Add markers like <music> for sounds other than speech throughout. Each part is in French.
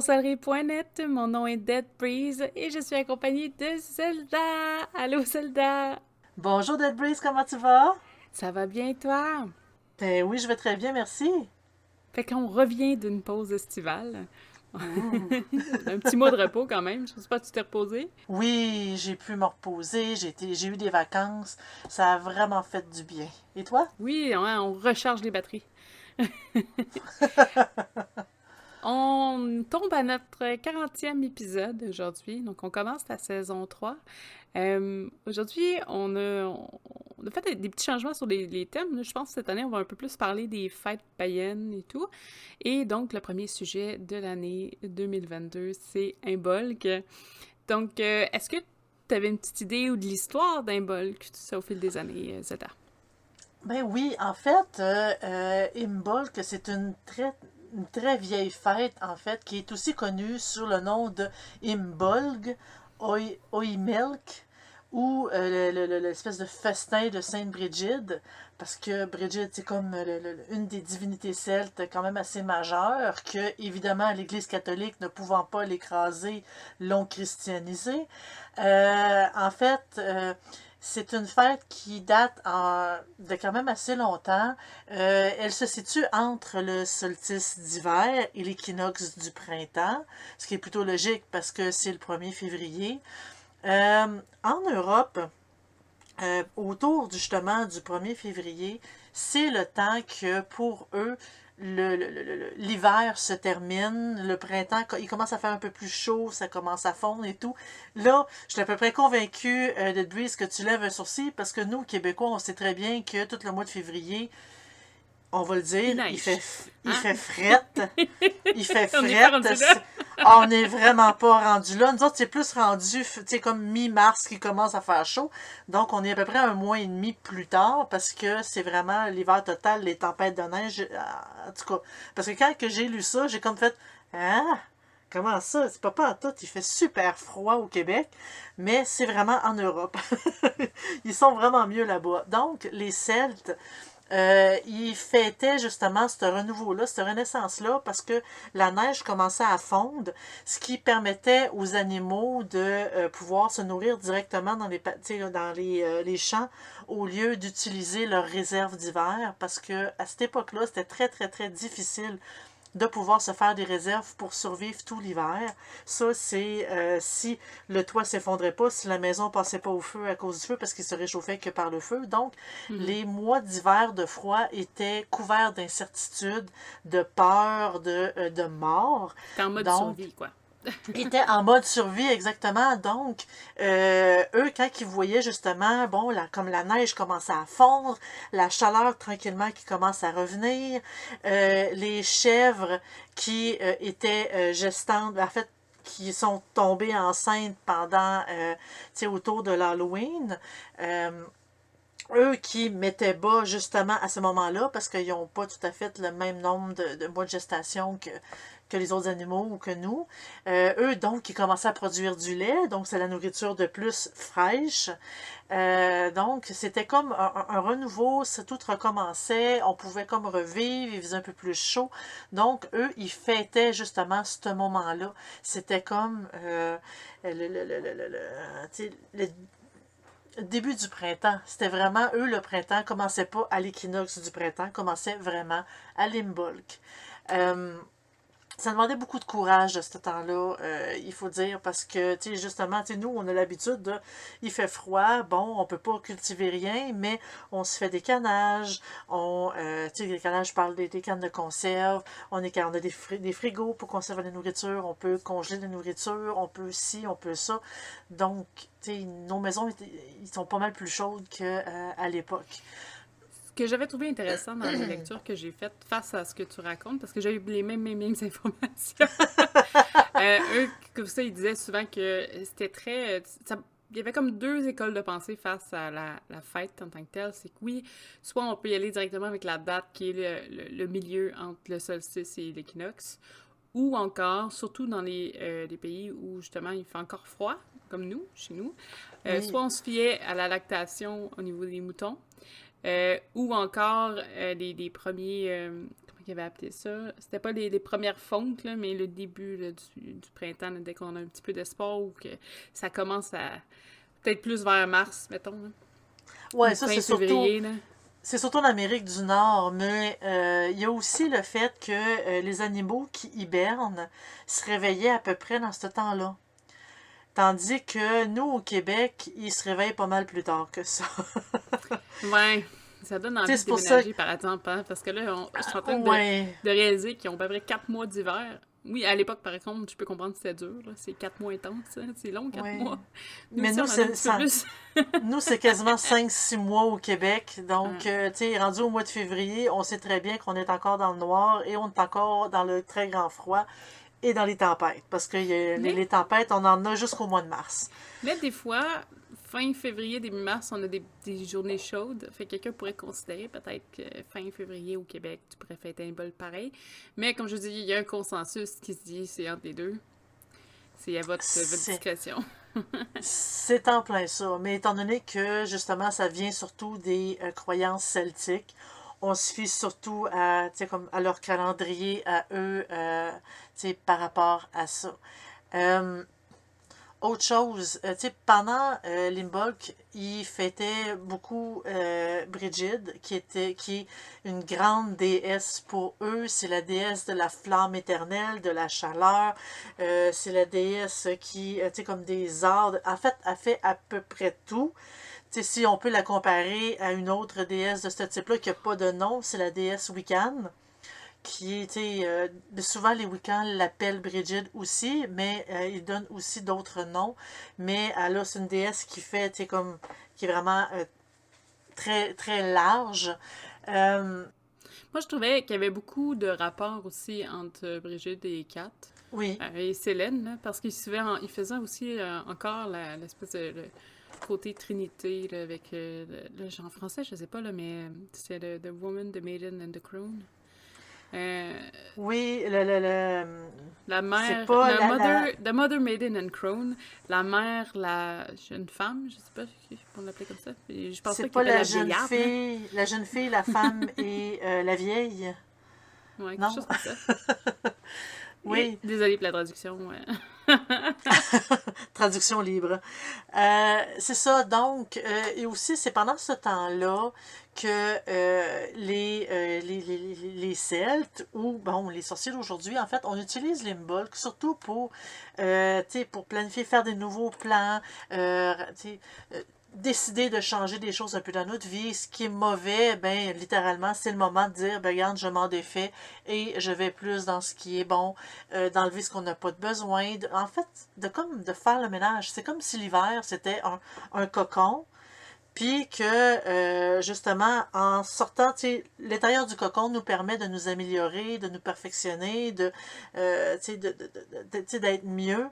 sorcellerie.net. Mon nom est Dead Breeze et je suis accompagnée de Zelda. Allô Zelda. Bonjour Dead Breeze, comment tu vas? Ça va bien toi? Ben oui, je vais très bien, merci. Fait qu'on revient d'une pause estivale. <laughs> un petit mois de repos quand même. Je sais pas, tu t'es reposé? Oui, j'ai pu me reposer. J'ai, j'ai eu des vacances. Ça a vraiment fait du bien. Et toi? Oui, on recharge les batteries. <laughs> on tombe à notre 40e épisode aujourd'hui. Donc, on commence la saison 3. Euh, aujourd'hui, on a, fait des petits changements sur les, thèmes. Je pense que cette année, on va un peu plus parler des fêtes païennes et tout. Et donc, le premier sujet de l'année 2022, c'est Imbolc. Donc, euh, est-ce que tu avais une petite idée ou de l'histoire d'Imbolc, au fil des années, euh, Zeta? Ben oui, en fait, Imbolc, c'est une très une très vieille fête, en fait, qui est aussi connue sous le nom de Imbolg, Oimelk, ou euh, l'espèce de festin de Sainte Brigide, parce que Brigide, c'est comme une des divinités celtes quand même assez majeures, que, évidemment, l'Église catholique, ne pouvant pas l'écraser, l'ont christianisé. Euh, en fait, euh, c'est une fête qui date de quand même assez longtemps. Euh, elle se situe entre le solstice d'hiver et l'équinoxe du printemps, ce qui est plutôt logique parce que c'est le 1er février. Euh, en Europe, euh, autour justement du 1er février, c'est le temps que pour eux, l'hiver se termine, le printemps, il commence à faire un peu plus chaud, ça commence à fondre et tout. Là, je suis à peu près convaincue euh, de Breeze que tu lèves un sourcil? Parce que nous, Québécois, on sait très bien que tout le mois de février, on va le dire, il fait, il hein? fait frette. il <laughs> fait frette. <laughs> on n'est vraiment pas rendu là. Nous autres, c'est plus rendu, tu sais, comme mi-mars qui commence à faire chaud. Donc, on est à peu près un mois et demi plus tard parce que c'est vraiment l'hiver total, les tempêtes de neige. Euh, en tout cas, parce que quand j'ai lu ça, j'ai comme fait, ah, Comment ça? C'est pas pas en tout. Il fait super froid au Québec, mais c'est vraiment en Europe. <laughs> Ils sont vraiment mieux là-bas. Donc, les Celtes, euh, il fêtait justement ce renouveau-là, cette renaissance-là, parce que la neige commençait à fondre, ce qui permettait aux animaux de euh, pouvoir se nourrir directement dans les, dans euh, les champs au lieu d'utiliser leurs réserves d'hiver, parce que à cette époque-là, c'était très, très, très difficile de pouvoir se faire des réserves pour survivre tout l'hiver. Ça, c'est euh, si le toit s'effondrait pas, si la maison passait pas au feu à cause du feu, parce qu'il se réchauffait que par le feu. Donc, mhm. les mois d'hiver de froid étaient couverts d'incertitude, de peur, de, euh, de mort. en mode survie, quoi étaient en mode survie exactement. Donc, euh, eux, quand ils voyaient justement, bon, comme la neige commençait à fondre, la chaleur tranquillement qui commence à revenir, euh, les chèvres qui euh, étaient gestantes, en fait, qui sont tombées enceintes pendant, tu sais, autour de l'Halloween, eux qui mettaient bas justement à ce moment-là parce qu'ils n'ont pas tout à fait le même nombre de mois de gestation que que les autres animaux ou que nous. Euh, eux, donc, ils commençaient à produire du lait, donc c'est la nourriture de plus fraîche. Euh, donc, c'était comme un, renouveau, tout recommençait, on pouvait comme revivre, il faisait un peu plus chaud. Donc, eux, ils fêtaient justement ce moment-là. C'était comme euh, le, le, le, le début du printemps. C'était vraiment, eux, le printemps commençait pas à l'équinoxe du printemps, commençait vraiment à l'imbolc. Ça demandait beaucoup de courage de ce temps-là, euh, il faut dire, parce que, tu sais, justement, tu sais, nous, on a l'habitude de, il fait froid, bon, on peut pas cultiver rien, mais on se fait des canages, on, euh, tu sais, les canages, je parle des, cannes de conserve, on, est, on a des, frigos pour conserver la nourriture, on peut congeler la nourriture, on peut ci, on peut ça. Donc, tu sais, nos maisons, ils sont pas mal plus chaudes qu'à euh, l'époque que j'avais trouvé intéressant dans les <clears throat> lectures que j'ai faites face à ce que tu racontes, parce que j'ai eu les mêmes, mêmes, mêmes <laughs> informations. <laughs> euh, eux, comme ça, ils disaient souvent que c'était très. il y avait comme deux écoles de pensée face à la, la fête en tant que telle. C'est que oui, soit on peut y aller directement avec la date qui est le, le, milieu entre le solstice et l'équinoxe, ou encore, surtout dans les, euh, les, pays où justement il fait encore froid, comme nous, chez nous, euh, soit on se fiait à la lactation au niveau des moutons, euh, ou encore euh, des, premiers, euh, comment qu'ils avaient appelé ça? C'était pas les, les premières fontes, là, mais le début là, du, du printemps, là, dès qu'on a un petit peu d'espoir ou que ça commence à. Peut-être plus vers mars, mettons. Ouais, Ou ça, c'est surtout. C'est surtout en Amérique du Nord, mais euh, il y a aussi le fait que les animaux qui hibernent se réveillaient à peu près dans ce temps-là. Tandis que nous, au Québec, ils se réveillent pas mal plus tard que ça. <laughs> Ouais. Ça donne envie Tu de déménager, par exemple, hein, parce que là, on, je suis en train de, ouais. de réaliser qu'ils ont à peu près 4 mois d'hiver. Oui, à l'époque, par exemple, je peux comprendre que c'était dur. C'est 4 mois intenses. hein. C'est long, 4 Ouais. mois. Mais nous, c'est- ça-. <laughs> Nous, c'est quasiment <laughs> 5-6 mois au Québec. Donc, euh, tu sais, rendu au mois de février, on sait très bien qu'on est encore dans le noir et on est encore dans le très grand froid et dans les tempêtes. Parce que a- les, Mais- les tempêtes, on en a jusqu'au mois de mars. Mais des fois, fin février, début mars, on a des, des journées chaudes. Fait que quelqu'un pourrait considérer peut-être que fin février au Québec, tu pourrais fêter un bol pareil. Mais comme je dis, il y a un consensus qui se dit c'est entre les deux. C'est à votre, votre C'est- discrétion. <laughs> C'est en plein ça. Mais étant donné que, justement, ça vient surtout des euh, croyances celtiques, on se fie surtout à, comme à leur calendrier, à eux, euh, par rapport à ça. Euh, autre chose, euh, pendant euh, Limbolk, il fêtait beaucoup Brigide, qui était qui est une grande déesse pour eux. C'est la déesse de la flamme éternelle, de la chaleur. C'est la déesse qui, tu comme des arts. En fait, elle fait à peu près tout. Tu sais, si on peut la comparer à une autre déesse de ce type-là qui n'a pas de nom, c'est la déesse Wiccan qui sais, euh, souvent les Wiccans l'appellent Brigide aussi, mais euh, ils donnent aussi d'autres noms. Mais elle a, c'est une déesse qui fait, comme, qui est vraiment euh, très, très large. Moi, je trouvais qu'il y avait beaucoup de rapports aussi entre Brigitte et Kat. oui, et Célène, là, parce qu'il suivait en- il faisait aussi encore la- l'espèce de le côté Trinité là, avec euh, le, le- en français, je sais pas là, mais euh, c'est the, the Woman, the Maiden and the Crown. Euh, oui, le, le, le- la mère, pas la la- mother, the Mother, Maiden and Crown, la mère, la jeune femme, je sais pas si on l'appelait comme ça. Je pensais c'est pas la la jeune fille, la jeune fille, la femme <laughs> et euh, la vieille. Ouais, quelque Non? chose comme ça. <laughs> Oui. Désolée pour la traduction. ouais. <laughs> Traduction libre. Euh, c'est ça, donc, euh, et aussi, c'est pendant ce temps-là que euh, les, les, Celtes, ou bon, les sorciers d'aujourd'hui, en fait, on utilise l'Imbolc surtout pour, pour planifier, faire des nouveaux plans, décider de changer des choses un peu dans notre vie. Ce qui est mauvais, ben, littéralement, c'est le moment de dire, ben, regarde, je m'en défais et je vais plus dans ce qui est bon, euh, d'enlever ce qu'on n'a pas de besoin. en fait, de comme de faire le ménage. C'est comme si l'hiver, c'était un, cocon. Puis que, euh, justement, en sortant, l'intérieur du cocon nous permet de nous améliorer, de nous perfectionner, de, euh, sais, de, de- d'être mieux.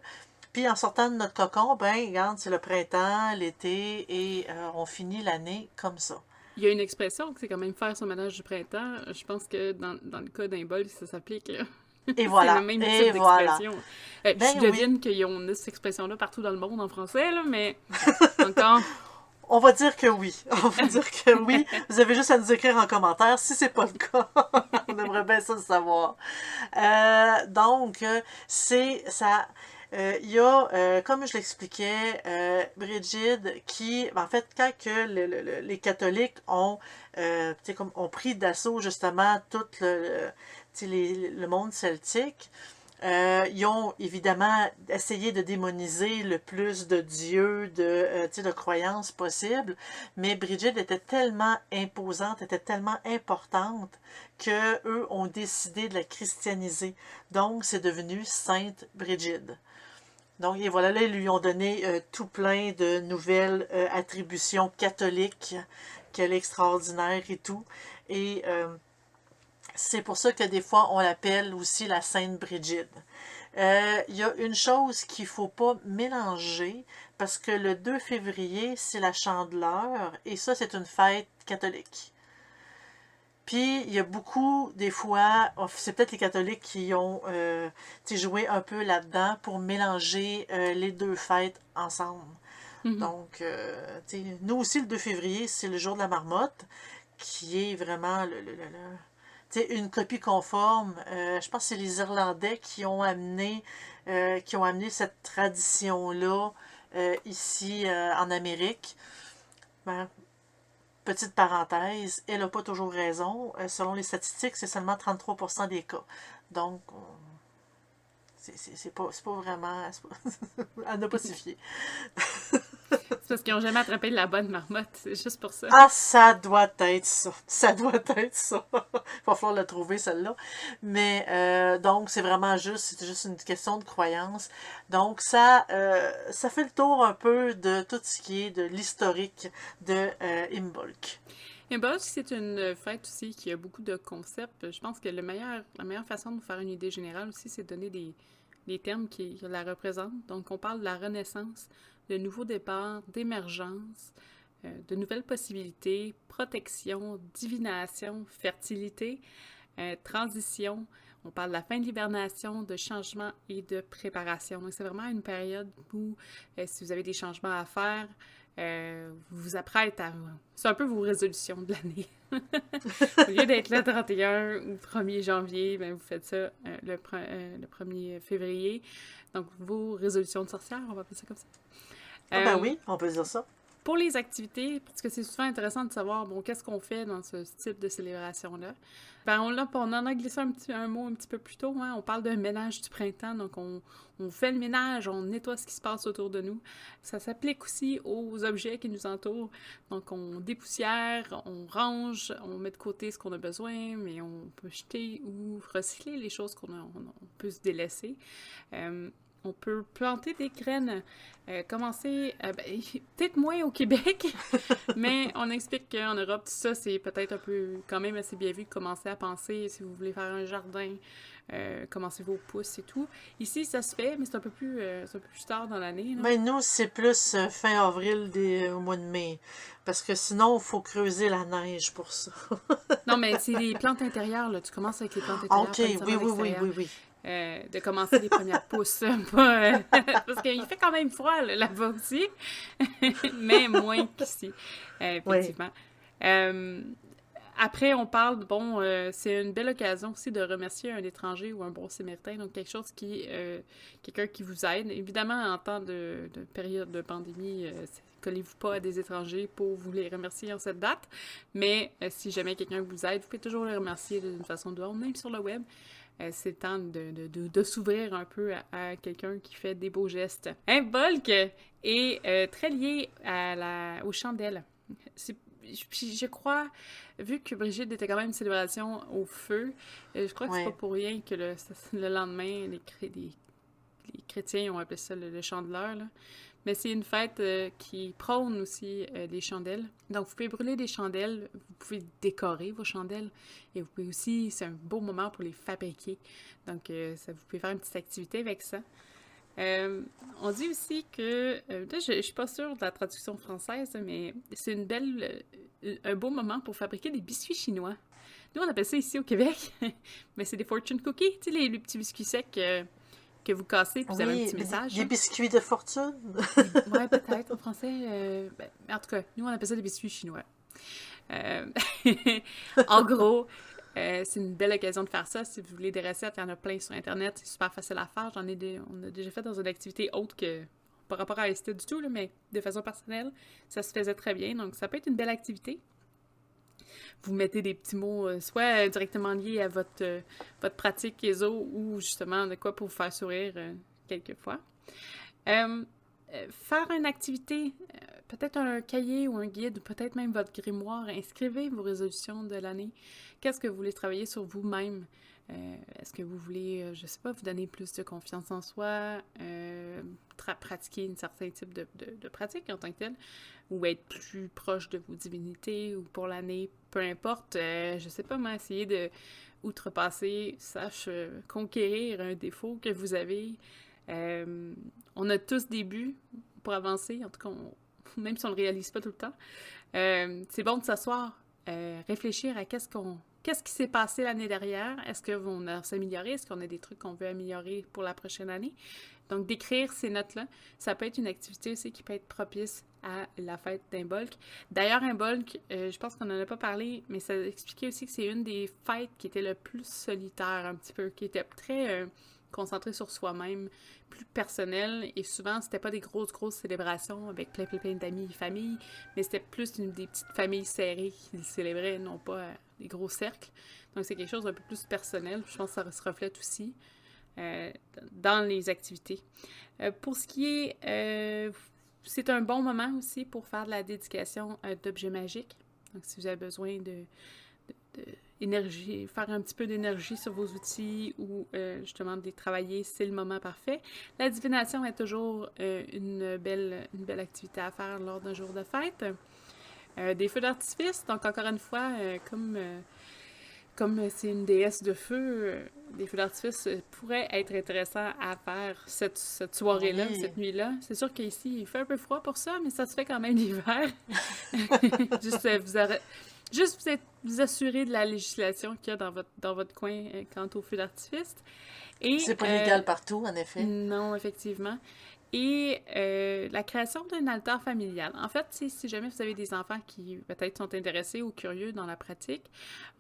Puis en sortant de notre cocon, ben, regarde, c'est le printemps, l'été, et euh, on finit l'année comme ça. Il y a une expression que c'est quand même faire son ménage du printemps. Je pense que dans, dans le cas d'un bol, ça s'applique. là. Et <laughs> voilà. C'est le même et type voilà. Euh, Ben je oui. devine qu'ils ont cette expression-là partout dans le monde en français, là, mais <laughs> encore, On va dire que oui. <laughs> On va dire que oui. Vous avez juste à nous écrire en commentaire si c'est pas le cas. On aimerait bien ça le savoir. Euh, donc, euh, c'est ça. Euh, Il y a, euh, comme je l'expliquais, euh, Brigide qui, en fait, quand que le- le- le- les catholiques ont, euh, comme, ont pris d'assaut justement tout le, les- le monde celtique, ils ont évidemment essayé de démoniser le plus de dieux, de, de croyances possibles, mais Brigide était tellement imposante, était tellement importante que eux ont décidé de la christianiser. Donc, c'est devenu Sainte Brigide. Donc, et voilà, là, ils lui ont donné euh, tout plein de nouvelles euh, attributions catholiques, qu'elle extraordinaire et tout. Et euh, c'est pour ça que des fois, on l'appelle aussi la Sainte Brigide. Il y a une chose qu'il ne faut pas mélanger, parce que le 2 février, c'est la chandeleur, et ça, c'est une fête catholique. Puis, il y a beaucoup, des fois, oh, c'est peut-être les catholiques qui ont euh, joué un peu là-dedans pour mélanger euh, les deux fêtes ensemble. Mhm. Donc, euh, nous aussi, le 2 février, c'est le jour de la marmotte, qui est vraiment le, le- le- le- une copie conforme. Je pense que c'est les Irlandais qui ont amené, qui ont amené cette tradition-là ici en Amérique. Ben, petite parenthèse, elle n'a pas toujours raison. selon les statistiques, c'est seulement 33% des cas. Donc, c'est pas, pas vraiment. Pas, <laughs> elle n'a pas suffi. <laughs> C'est parce qu'ils n'ont jamais attrapé la bonne marmotte, c'est juste pour ça. Ah, ça doit être ça. Ça doit être ça. Il <laughs> va falloir la trouver, celle-là. Mais euh, donc, c'est vraiment juste, c'est juste une question de croyance. Donc, ça, euh, ça fait le tour un peu de tout ce qui est de l'historique de euh, Imbolc. Imbolc, c'est une fête aussi qui a beaucoup de concepts. Je pense que le meilleur, la meilleure façon de vous faire une idée générale aussi, c'est de donner des, des termes qui la représentent. Donc, on parle de la renaissance, de nouveaux départs, d'émergence, euh, de nouvelles possibilités, protection, divination, fertilité, euh, transition. On parle de la fin de l'hibernation, de changement et de préparation. Donc, c'est vraiment une période où, euh, si vous avez des changements à faire, vous vous apprêtez à... C'est un peu vos résolutions de l'année. <laughs> Au lieu d'être le 31 ou 1er janvier, ben, vous faites ça le, le 1er février. Donc, vos résolutions de sorcière, on va appeler ça comme ça. Ah ben euh, oui, on peut dire ça. Pour les activités, parce que c'est souvent intéressant de savoir, bon, qu'est-ce qu'on fait dans ce type de célébration-là. Ben, on, on en a glissé un, petit, un mot un petit peu plus tôt. Hein. On parle d'un ménage du printemps. Donc, on, on, fait le ménage, on nettoie ce qui se passe autour de nous. Ça s'applique aussi aux objets qui nous entourent. Donc, on dépoussière, on range, on met de côté ce qu'on a besoin, mais on peut jeter ou recycler les choses qu'on on, peut se délaisser. Euh, on peut planter des graines, euh, commencer, euh, ben, <laughs> peut-être moins au Québec, <laughs> mais on explique qu'en Europe, tout ça, c'est peut-être un peu, quand même assez bien vu de commencer à penser, si vous voulez faire un jardin, euh, commencer vos pousses et tout. Ici, ça se fait, mais c'est un peu plus, un peu plus tard dans l'année. Mais nous, c'est plus fin avril des, au mois de mai, parce que sinon, il faut creuser la neige pour ça. non, mais <laughs> c'est les plantes intérieures, là. Tu commences avec les plantes intérieures. OK, oui, oui, oui, oui, oui. Euh, de commencer les premières <laughs> pousses. Euh, <laughs> parce qu'il fait quand même froid là-bas aussi, <laughs> mais moins qu'ici, euh, effectivement. après, on parle, bon, c'est une belle occasion aussi de remercier un étranger ou un bon samaritain, donc quelque chose qui, quelqu'un qui vous aide. Évidemment, en temps de, période de pandémie, collez-vous pas à des étrangers pour vous les remercier en cette date, mais si jamais quelqu'un vous aide, vous pouvez toujours le remercier d'une façon ou même sur le web. Euh, c'est le temps de, de, de, s'ouvrir un peu à, quelqu'un qui fait des beaux gestes. Un Volk est euh, très lié à la, aux chandelles. je crois, vu que Brigitte était quand même une célébration au feu, euh, je crois que c'est pas pour rien que le, <laughs> le lendemain, les, les, les, chrétiens ont appelé ça le, le chandeleur. Là. Mais c'est une fête euh, qui prône aussi euh, des chandelles. Donc, vous pouvez brûler des chandelles, vous pouvez décorer vos chandelles et vous pouvez aussi, c'est un beau moment pour les fabriquer. Donc, euh, ça, vous pouvez faire une petite activité avec ça. on dit aussi que, je, ne suis pas sûre de la traduction française, mais c'est une belle, un beau moment pour fabriquer des biscuits chinois. Nous, on appelle ça ici au Québec, <laughs> mais c'est des fortune cookies, tu sais, les, les petits biscuits secs que vous cassez, puis vous avez un petit message. Des biscuits de fortune? oui, <laughs> peut-être. En français, euh, ben, en tout cas, nous, on appelle ça des biscuits chinois. Euh, <laughs> en gros, euh, c'est une belle occasion de faire ça. Si vous voulez des recettes, il y en a plein sur Internet. C'est super facile à faire. J'en ai des, on a déjà fait dans une activité autre que par rapport à ST du tout, mais de façon personnelle, ça se faisait très bien. Donc, ça peut être une belle activité vous mettez des petits mots, euh, soit directement liés à votre, euh, votre pratique ESO ou justement de quoi pour vous faire sourire euh, quelquefois. faire une activité, peut-être un cahier ou un guide, peut-être même votre grimoire, inscrivez vos résolutions de l'année. Qu'est-ce que vous voulez travailler sur vous-même? Est-ce que vous voulez, je sais pas, vous donner plus de confiance en soi, pratiquer un certain type de, pratique en tant que tel? ou être plus proche de vos divinités ou pour l'année, peu importe. Euh, je sais pas, moi, essayer de outrepasser, sache euh, conquérir un défaut que vous avez. Euh, on a tous des buts pour avancer, en tout cas, <laughs> même si on le réalise pas tout le temps. c'est bon de s'asseoir, réfléchir à qu'est-ce qu'on Qu'est-ce qui s'est passé l'année dernière? Est-ce qu'on a s'amélioré? Est-ce qu'on a des trucs qu'on veut améliorer pour la prochaine année? Donc, d'écrire ces notes-là, ça peut être une activité aussi qui peut être propice à la fête d'Imbolc. D'ailleurs, Imbolc, euh, je pense qu'on n'en a pas parlé, mais ça expliquait aussi que c'est une des fêtes qui était le plus solitaire, un petit peu, qui était très euh, concentrée sur soi-même, plus personnelle, et souvent, c'était pas des grosses, grosses célébrations avec plein, plein, plein d'amis et familles, mais c'était plus une, des petites familles serrées qui célébraient, non pas euh, des gros cercles. Donc, c'est quelque chose d'un peu plus personnel, je pense que ça se reflète aussi. dans les activités. pour ce qui est c'est un bon moment aussi pour faire de la dédication euh, d'objets magiques. Donc, si vous avez besoin de, faire un petit peu d'énergie sur vos outils ou euh, justement de les travailler, c'est le moment parfait. La divination est toujours euh, une, belle, une belle activité à faire lors d'un jour de fête. des feux d'artifice, donc encore une fois, comme comme c'est une déesse de feu, euh, des feux d'artifice euh, pourraient être intéressants à faire cette, soirée-là, cette nuit-là. C'est sûr qu'ici, il fait un peu froid pour ça, mais ça se fait quand même <laughs> l'hiver. <laughs> juste, euh, vous juste vous, assurer de la législation qu'il y a dans votre, dans votre coin quant aux feux d'artifice. C'est pas légal partout, en effet. Non, effectivement et euh, la création d'un altar familial. En fait, si, jamais vous avez des enfants qui peut-être sont intéressés ou curieux dans la pratique,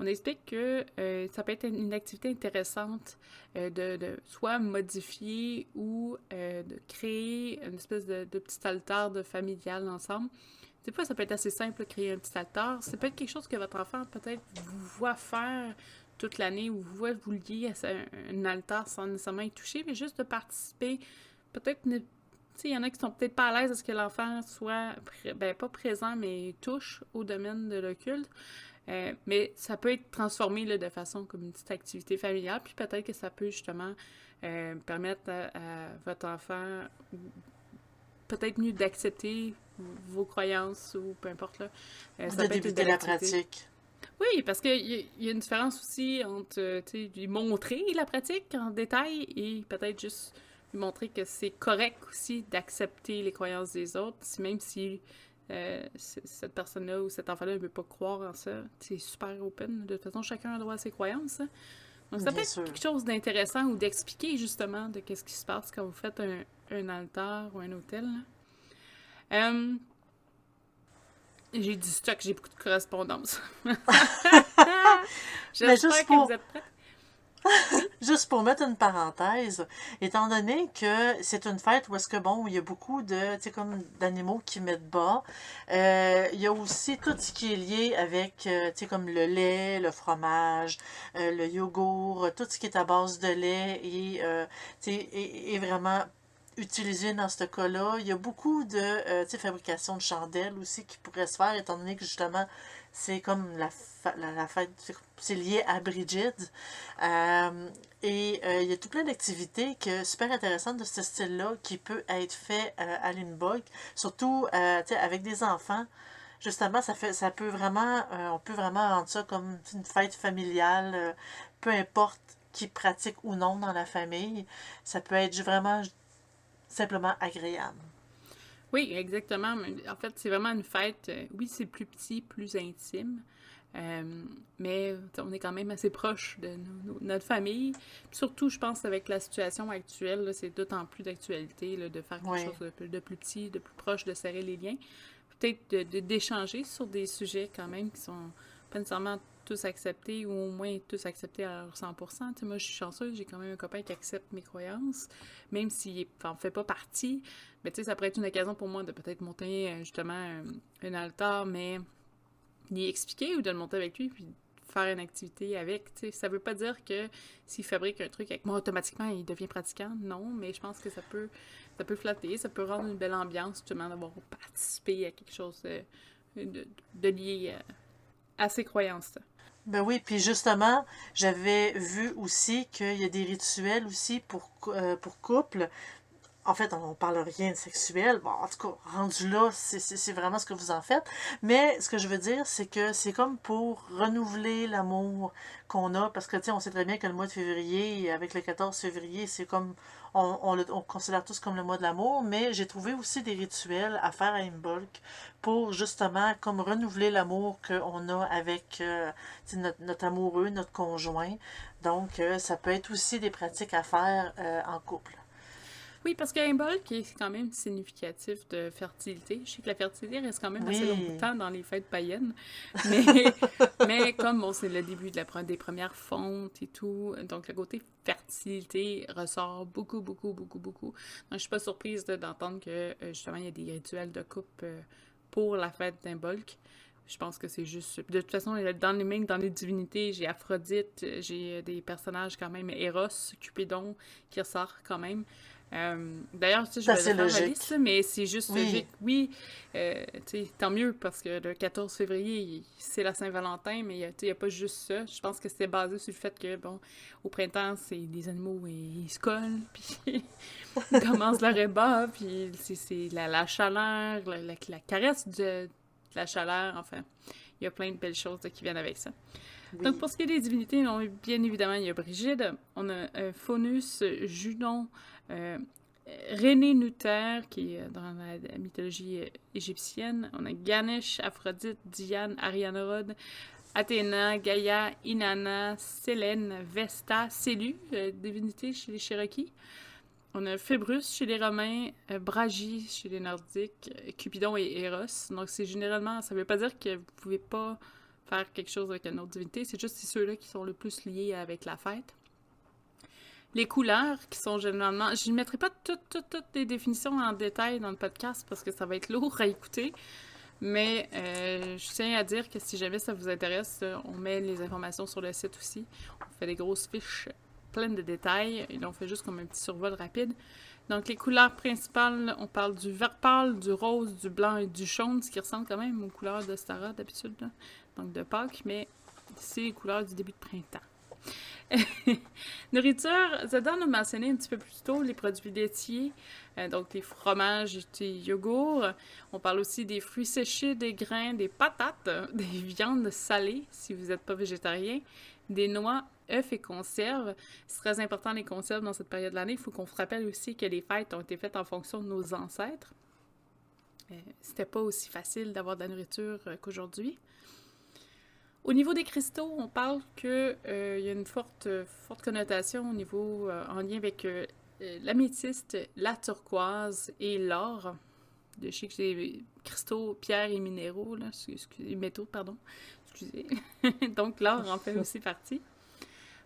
on explique que euh, ça peut être une activité intéressante euh, de, soit modifier ou de créer une espèce de, petit altar de familial ensemble. Des fois, ça peut être assez simple de créer un petit altar. C'est peut être quelque chose que votre enfant peut-être vous voit faire toute l'année ou vous voit vous lier à un, altar sans nécessairement y toucher, mais juste de participer peut-être il y en a qui sont peut-être pas à l'aise à ce que l'enfant soit, ben, pas présent, mais touche au domaine de l'occulte. Euh, mais ça peut être transformé là, de façon comme une petite activité familiale, puis peut-être que ça peut justement euh, permettre à, votre enfant peut-être mieux d'accepter vos croyances ou peu importe là. Euh, ça de débuter la pratique. Oui, parce qu'il y, y, a une différence aussi entre lui montrer la pratique en détail et peut-être juste montrer que c'est correct aussi d'accepter les croyances des autres, même si euh, cette personne-là ou cet enfant-là ne veut pas croire en ça. C'est super open. De toute façon, chacun a droit à ses croyances. Hein. Donc, ça peut être quelque chose d'intéressant ou d'expliquer justement de qu'est-ce qui se passe quand vous faites un, un altar ou un hôtel. J'ai du stock, j'ai beaucoup de correspondance. <laughs> J'espère que vous êtes prêts. <laughs> Juste pour mettre une parenthèse, étant donné que c'est une fête où est-ce que bon, il y a beaucoup de, tu comme d'animaux qui mettent bas, euh, il y a aussi tout ce qui est lié avec, euh, tu comme le lait, le fromage, euh, le yogourt, tout ce qui est à base de lait et, tu sais, est, vraiment utilisé dans ce cas-là. Il y a beaucoup de, sais, fabrication de chandelles aussi qui pourraient se faire, étant donné que justement, c'est comme la, la, fête, c'est lié à Brigitte. Euh, et euh, il y a tout plein d'activités que, super intéressantes de ce style-là qui peut être fait euh, à Lindbergh, surtout avec des enfants. Justement, ça fait ça peut vraiment, on peut vraiment rendre ça comme une fête familiale, peu importe qui pratique ou non dans la famille. Ça peut être vraiment simplement agréable. Oui, exactement. En fait, c'est vraiment une fête. Euh, oui, c'est plus petit, plus intime. Euh, mais on est quand même assez proche de notre famille. Surtout, je pense, avec la situation actuelle, c'est d'autant plus d'actualité de faire quelque chose de, plus petit, de plus proche, de serrer les liens. Peut-être d'échanger sur des sujets quand même qui sont pas nécessairement tous acceptés ou au moins tous acceptés à 100%. moi, je suis chanceuse, j'ai quand même un copain qui accepte mes croyances, même s'il n'en fait pas partie. Mais tu sais, ça pourrait être une occasion pour moi de peut-être monter euh, justement un, altar, mais d'y expliquer ou de le monter avec lui, puis faire une activité avec. Ça veut pas dire que s'il fabrique un truc avec moi, automatiquement, il devient pratiquant. Non, mais je pense que ça peut, ça peut flatter, ça peut rendre une belle ambiance, justement, d'avoir participé à quelque chose de, de, lié à, à ses croyances. Ben oui, puis justement, j'avais vu aussi qu'il y a des rituels aussi pour, euh, pour couple. En fait, on ne parle rien de sexuel. En tout cas, rendu là, c'est vraiment ce que vous en faites. Mais ce que je veux dire, c'est que c'est comme pour renouveler l'amour qu'on a. Parce que, tu sais, on sait très bien que le mois de février, avec le 14 février, c'est comme on, le, considère tous comme le mois de l'amour, mais j'ai trouvé aussi des rituels à faire à Imbolc pour justement comme renouveler l'amour qu'on a avec euh, notre, amoureux, notre conjoint. Donc, euh, ça peut être aussi des pratiques à faire euh, en couple. Oui, parce qu'un bol qui est quand même significatif de fertilité. Je sais que la fertilité reste quand même assez longtemps dans les fêtes païennes. Mais, <laughs> mais comme bon, c'est le début de la, pre- des premières fontes et tout, donc le côté fertilité ressort beaucoup, beaucoup, beaucoup, beaucoup. Donc je suis pas surprise de- d'entendre que euh, justement il y a des rituels de coupe euh, pour la fête d'un bulk. Je pense que c'est juste. De toute façon, dans les mêmes, dans les divinités, j'ai Aphrodite, j'ai des personnages quand même, Eros, Cupidon, qui ressort quand même. Euh, D'ailleurs, tu sais, je vais assez faire liste, mais c'est juste Oui. logique. Oui, euh, tant mieux, parce que le 14 février, c'est la Saint-Valentin, mais il n'y a, pas juste ça. Je pense que c'était basé sur le fait que, bon, au printemps, c'est les animaux, ils, ils se collent, <laughs> puis ils commencent leur ébat, puis c'est- la, la chaleur, la, la- la caresse de, de la chaleur, enfin. Il y a plein de belles choses qui viennent avec ça. Oui. Donc, pour ce qui est des divinités, on- bien évidemment, il y a Brigide, on a euh, Faunus, Junon, René Nutter, qui est dans la, mythologie euh, égyptienne. On a Ganesh, Aphrodite, Diane, Arianorod, Athéna, Gaïa, Inanna, Sélène, Vesta, Célu, euh, divinité chez les Cherokees. On a Phébrus chez les Romains, euh, Bragi chez les Nordiques, euh, Cupidon et Eros. Donc, c'est généralement, ça veut pas dire que vous pouvez pas faire quelque chose avec une autre divinité, c'est juste ceux-là qui sont le plus liés avec la fête. Les couleurs qui sont généralement. Je ne mettrai pas toutes, toutes, toutes les définitions en détail dans le podcast parce que ça va être lourd à écouter. Mais euh, je tiens à dire que si jamais ça vous intéresse, euh, on met les informations sur le site aussi. On fait des grosses fiches pleines de détails et là, on fait juste comme un petit survol rapide. Donc, les couleurs principales, on parle du vert pâle, du rose, du blanc et du jaune, ce qui ressemble quand même aux couleurs de Stara d'habitude, donc de Pâques, mais c'est les couleurs du début de printemps. <laughs> Nourriture, Zedar nous mentionnait un petit peu plus tôt les produits laitiers, euh, donc les fromages les yogourts. On parle aussi des fruits séchés, des grains, des patates, <laughs> des viandes salées si vous n'êtes pas végétarien, des noix, œufs et conserves. C'est très important les conserves dans cette période de l'année. Il faut qu'on se rappelle aussi que les fêtes ont été faites en fonction de nos ancêtres. Euh, C'était pas aussi facile d'avoir de la nourriture euh, qu'aujourd'hui. Au niveau des cristaux, on parle que euh, y a une forte, forte connotation au niveau euh, en lien avec euh, euh, l'améthyste, la turquoise et l'or. Je sais que j'ai cristaux, pierres et minéraux, là, métaux, pardon. Excusez. <laughs> Donc l'or en fait aussi partie.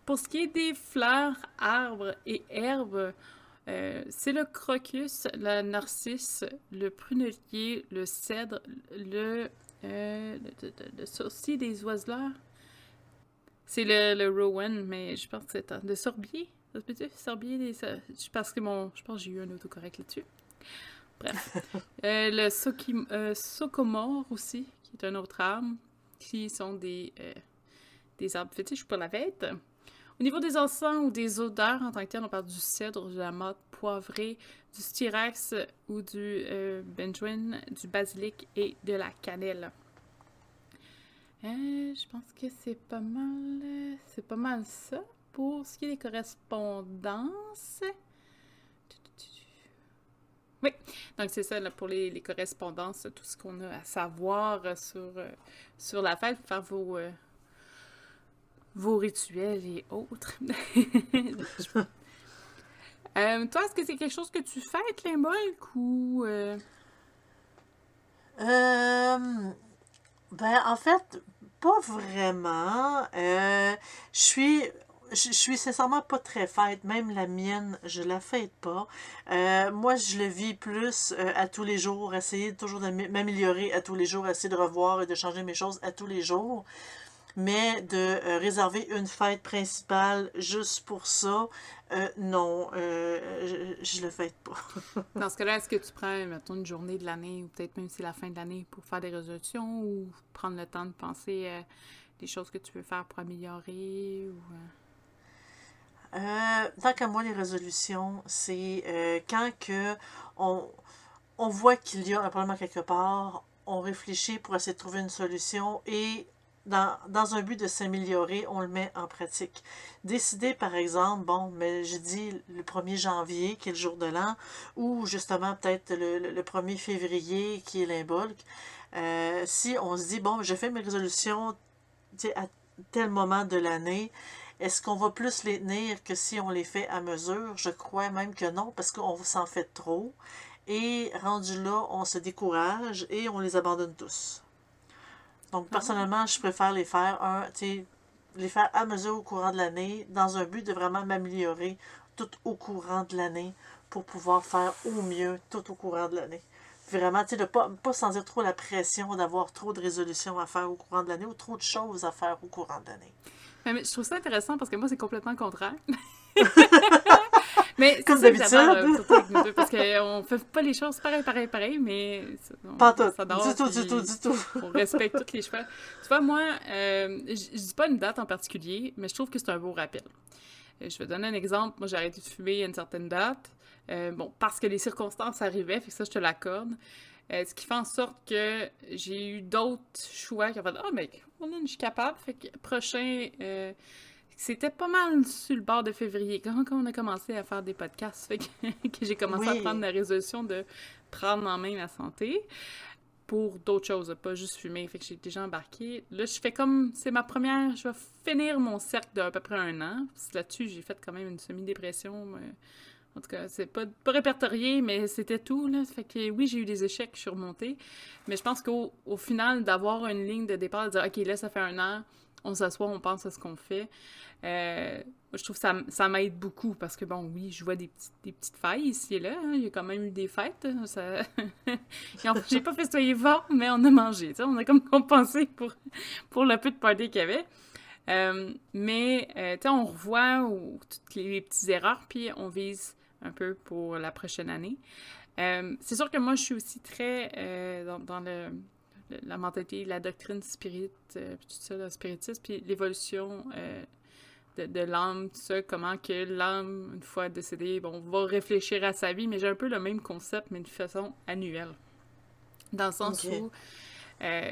Pour ce qui est des fleurs, arbres et herbes, c'est le crocus, le narcisse, le prunelier, le cèdre, le euh, le, le, le, le sourcil des oiseleurs. C'est le, le rowan, mais je pense que c'est un- le sorbier. Ça se peut-tu? Sorbier des. Parce que mon. Je pense que j'ai eu un autocorrect là-dessus. Bref. <laughs> Euh, le soki- euh, socomore aussi, qui est un autre arbre, qui sont des, euh, des arbres fétiches pour la fête. Au niveau des encens ou des odeurs en tant que tel, on parle du cèdre, de la menthe poivrée, du styrax ou du euh, du basilic et de la cannelle. Euh, je pense que c'est pas mal, c'est pas mal ça pour ce qui est des correspondances. Oui, donc c'est ça pour les, correspondances, tout ce qu'on a à savoir euh, sur, euh, sur la fête, faire vos, vos rituels et autres. <laughs> Euh, toi, est-ce que c'est quelque chose que tu fêtes, Limbolk, ou... euh, Euh, ben, en fait, pas vraiment. Je suis. Je suis sincèrement pas très fête, même la mienne, je la fête pas. Moi, je le vis plus à tous les jours, essayer toujours de m'améliorer à tous les jours, essayer de revoir et de changer mes choses à tous les jours. Mais de euh, réserver une fête principale juste pour ça, euh, non, euh, je, je le fête pas. <laughs> Dans ce cas-là, est-ce que tu prends, mettons, une journée de l'année, ou peut-être même si c'est la fin de l'année, pour faire des résolutions, ou prendre le temps de penser à des choses que tu veux faire pour améliorer, ou... euh, Euh, tant qu'à moi, les résolutions, c'est euh, quand que on, on voit qu'il y a un problème à quelque part, on réfléchit pour essayer de trouver une solution et dans, un but de s'améliorer, on le met en pratique. Décider, par exemple, bon, mais je dis le 1er janvier, qui est le jour de l'an, ou justement peut-être le, le, le 1er février, qui est l'imbolc, euh, si on se dit, bon, je fais mes résolutions à tel moment de l'année, Est-ce qu'on va plus les tenir que si on les fait à mesure? Je crois même que non, parce qu'on s'en fait trop. Et rendu là, on se décourage et on les abandonne tous. Donc, personnellement, je préfère les faire un, les faire à mesure au courant de l'année, dans un but de vraiment m'améliorer tout au courant de l'année pour pouvoir faire au mieux tout au courant de l'année. Vraiment, tu sais, de pas, pas sentir trop la pression d'avoir trop de résolutions à faire au courant de l'année ou trop de choses à faire au courant de l'année. Mais, je trouve ça intéressant parce que moi, c'est complètement le contraire. <laughs> mais Comme d'habitude. Euh, parce qu'on fait pas les choses pareil, pareil, pareil, mais. On, pas tout. du tout, du tout, du tout. on respecte tous les choix. Tu vois, moi, euh, je dis pas une date en particulier, mais je trouve que c'est un beau rappel. Euh, je vais donner un exemple. Moi, j'ai arrêté de fumer à une certaine date. Euh, bon, parce que les circonstances arrivaient, fait que ça, je te l'accorde. Euh, ce qui fait en sorte que j'ai eu d'autres choix qui ont fait Ah, oh, mec, je suis capable. Fait que prochain. Euh, c'était pas mal sur le bord de février, quand, on a commencé à faire des podcasts, fait que, <laughs> j'ai commencé à prendre la résolution de prendre en main ma santé pour d'autres choses, pas juste fumer. Fait que j'ai déjà embarqué. Là, je fais comme. C'est ma première. Je vais finir mon cercle d'à peu près un an. Là-dessus, j'ai fait quand même une semi-dépression. En tout cas, c'est pas, pas répertorié, mais c'était tout. Là. Fait que oui, j'ai eu des échecs, je suis remontée. Mais je pense qu'au au final, d'avoir une ligne de départ, de dire OK, là, ça fait un an, on s'assoit, on pense à ce qu'on fait. Euh, je trouve que ça, ça m'aide beaucoup parce que, bon, oui, je vois des, petites, des petites failles ici et là. Hein. Il y a quand même eu des fêtes. Hein. Ça... <laughs> J'ai pas festoyé fort, mais on a mangé. On a comme compensé pour, pour le peu de party qu'il y avait. Euh, mais, euh, tu sais, on revoit toutes les, petites erreurs, puis on vise un peu pour la prochaine année. C'est sûr que moi, je suis aussi très dans, le, la mentalité, la doctrine spirit, euh, tout ça, le spiritisme, puis l'évolution de, de l'âme, tout ça, comment que l'âme, une fois décédée, bon, va réfléchir à sa vie, mais j'ai un peu le même concept, mais de façon annuelle. Dans le sens où euh,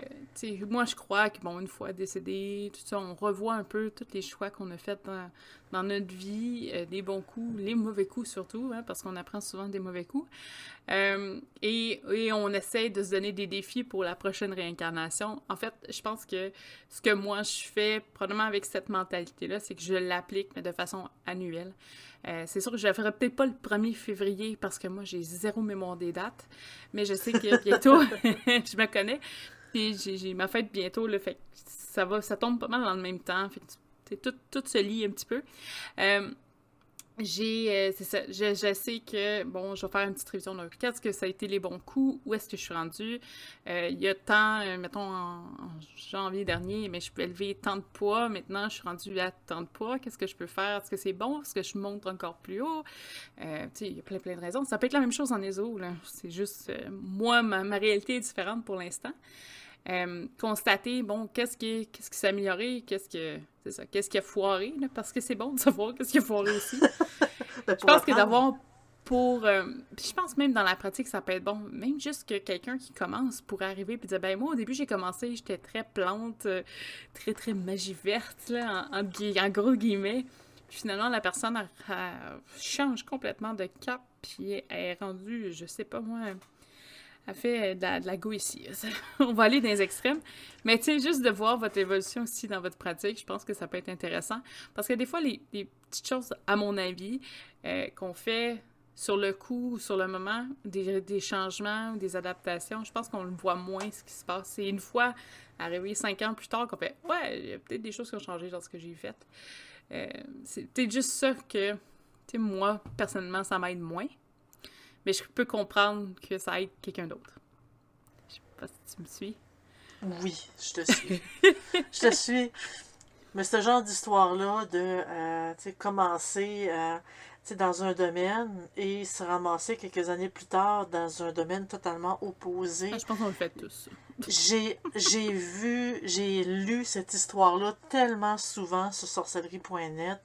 moi, je crois que, bon, une fois décédé, tout ça, on revoit un peu tous les choix qu'on a faits dans, dans, notre vie, euh, les bons coups, les mauvais coups surtout, hein, parce qu'on apprend souvent des mauvais coups. Euh, et, et, on essaie de se donner des défis pour la prochaine réincarnation. En fait, je pense que ce que moi, je fais, probablement avec cette mentalité-là, c'est que je l'applique, mais de façon annuelle. Euh, c'est sûr que je ne ferai peut-être pas le 1er février parce que moi, j'ai zéro mémoire des dates, mais je sais que bientôt, <laughs> <laughs> je me connais, puis j'ai ma fête bientôt, là, fait ça va, ça tombe pas mal dans le même temps, fait que tout, tout se lit un petit peu. Euh, j'ai, euh, c'est ça, je, je, sais que, bon, je vais faire une petite révision de qu'est-ce que ça a été les bons coups, où est-ce que je suis rendue? Euh, il y a tant, euh, mettons, en, janvier dernier, mais je peux élever tant de poids, maintenant je suis rendue à tant de poids, qu'est-ce que je peux faire, est-ce que c'est bon, est-ce que je monte encore plus haut, tu sais, il y a plein, plein de raisons. Ça peut être la même chose en ESO, là, c'est juste, moi, ma, ma, réalité est différente pour l'instant. Constater, bon, qu'est-ce qui, qu'est-ce qui s'est amélioré, qu'est-ce que c'est ça. Qu'est-ce qui a foiré, là, parce que c'est bon de savoir qu'est-ce qui a foiré aussi. <laughs> Ben, je pense que d'avoir pour. Euh, je pense même dans la pratique, ça peut être bon. Même juste que quelqu'un qui commence pourrait arriver et dire Ben, moi, au début, j'ai commencé, j'étais très plante, euh, très, très magie verte, là, en, en, gros guillemets. Puis finalement, la personne change complètement de cap, puis elle est rendue, je sais pas moi, elle fait de la, de la. <laughs> On va aller dans les extrêmes. Mais tu sais, juste de voir votre évolution aussi dans votre pratique, je pense que ça peut être intéressant. Parce que des fois, les, petites choses, à mon avis, euh, qu'on fait sur le coup ou sur le moment, des, changements ou des adaptations, je pense qu'on voit moins ce qui se passe. C'est une fois arrivé cinq ans plus tard qu'on fait Ouais, il y a peut-être des choses qui ont changé dans ce que j'ai fait. Euh, c'est juste ça que, tu sais, moi, personnellement, ça m'aide moins. Mais je peux comprendre que ça aide quelqu'un d'autre. Je sais pas si tu me suis. Oui, je te suis. <laughs> je te suis. Mais ce genre d'histoire-là de euh, commencer euh, dans un domaine et se ramasser quelques années plus tard dans un domaine totalement opposé. Ah, je pense qu'on le fait tous. j'ai vu, j'ai lu cette histoire-là tellement souvent sur sorcellerie.net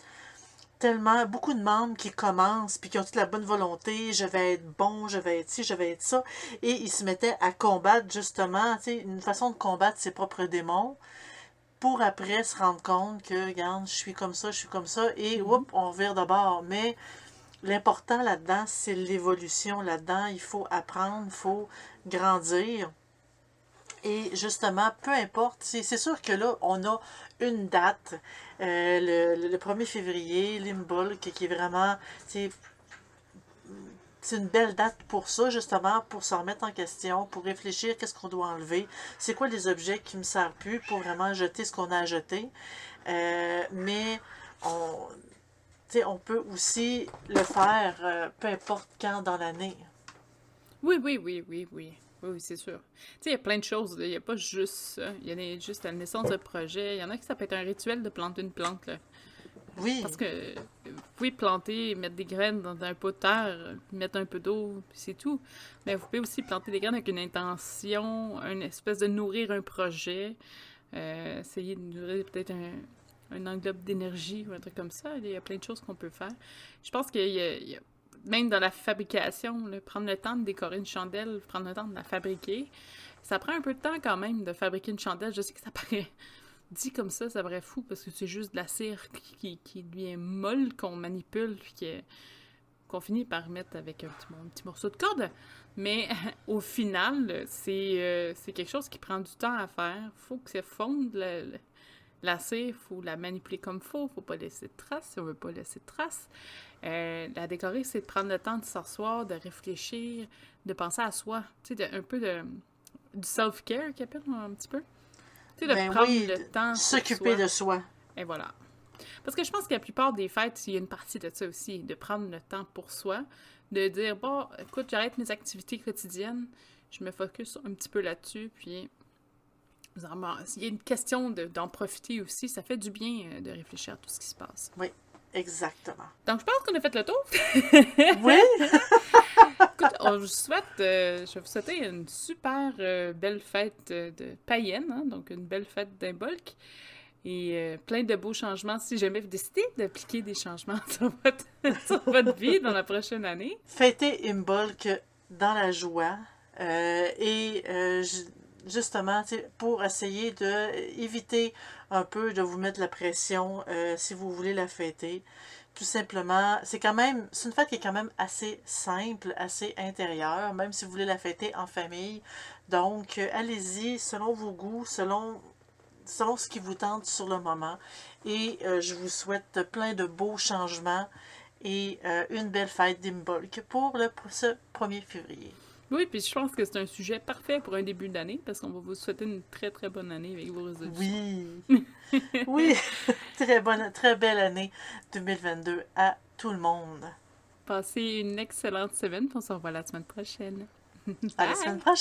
tellement beaucoup de membres qui commencent puis qui ont toute la bonne volonté, je vais être bon, je vais être ci, je vais être ça, et ils se mettaient à combattre justement, tu sais, une façon de combattre ses propres démons pour après se rendre compte que, regarde, je suis comme ça, je suis comme ça, et mm on revient d'abord. Mais l'important là-dedans, c'est l'évolution. Là-dedans, il faut apprendre, il faut grandir. Et justement, peu importe, c'est sûr que là, on a une date, euh, le, le 1er février, l'Imbolc, qui est vraiment, c'est une belle date pour ça, justement, pour s'en remettre en question, pour réfléchir qu'est-ce qu'on doit enlever, c'est quoi les objets qui me servent plus pour vraiment jeter ce qu'on a à jeter. Euh, mais on, on peut aussi le faire euh, peu importe quand dans l'année. Oui, oui, oui, oui, oui. Oui, c'est sûr. Tu sais, il y a plein de choses. Il n'y a pas juste ça. Il y a des- juste la naissance de projet. Il y en a qui ça peut être un rituel de planter une plante. Là. Oui, Parce que vous pouvez planter, mettre des graines dans un pot de terre, mettre un peu d'eau, c'est tout. Mais vous pouvez aussi planter des graines avec une intention, une espèce de nourrir un projet, euh, essayer de nourrir peut-être un, un englobe d'énergie ou un truc comme ça. Il y a plein de choses qu'on peut faire. Je pense qu'il y a- même dans la fabrication, prendre le temps de décorer une chandelle, prendre le temps de la fabriquer, ça prend un peu de temps quand même de fabriquer une chandelle. Je sais que ça <laughs> paraît dit comme ça, ça paraît fou parce que c'est juste de la cire qui, devient molle, qu'on manipule, puis qu'on finit par mettre avec un petit, morceau de corde. Mais <laughs> au final, c'est euh, c'est quelque chose qui prend du temps à faire. faut que ça fonde. La, la- la cire, faut la manipuler comme faut. faut pas laisser de traces si on veut pas laisser de traces. Euh, la décorer, c'est de prendre le temps de s'asseoir, de réfléchir, de penser à soi. Tu sais, de- un peu de, du self-care, qu'ils appellent un petit peu. Tu sais, de Ben prendre oui, le temps. s'occuper de soi. Et voilà. Parce que je pense que la plupart des fêtes, il y a une partie de ça aussi, de prendre le temps pour soi, de dire, bon, écoute, j'arrête mes activités quotidiennes, je me focus un petit peu là-dessus, puis il y a une question de- d'en profiter aussi, ça fait du bien euh, de réfléchir à tout ce qui se passe. Oui, exactement. Donc, je pense qu'on a fait le tour. <laughs> Oui, <laughs> Écoute, on vous souhaite, euh, je vais vous souhaiter une super euh, belle fête euh, de païenne, hein, donc une belle fête d'Imbolc. Et euh, plein de beaux changements si jamais vous décidez d'appliquer des changements <laughs> sur votre, sur votre vie dans la prochaine année. fêter Imbolc dans la joie et ju- justement pour essayer de éviter un peu de vous mettre la pression euh, si vous voulez la fêter. Tout simplement, c'est quand même, c'est une fête qui est quand même assez simple, assez intérieure, même si vous voulez la fêter en famille. Donc, euh, allez-y selon vos goûts, selon, ce qui vous tente sur le moment. Et euh, je vous souhaite plein de beaux changements et euh, une belle fête d'Imbolc pour le, ce 1er février. Oui, puis je pense que c'est un sujet parfait pour un début d'année parce qu'on va vous souhaiter une très très bonne année avec vos résolutions. Oui, <laughs> oui, <laughs> très bonne, très belle année 2022 à tout le monde. Passez une excellente semaine, on se revoit la semaine prochaine. À la semaine prochaine.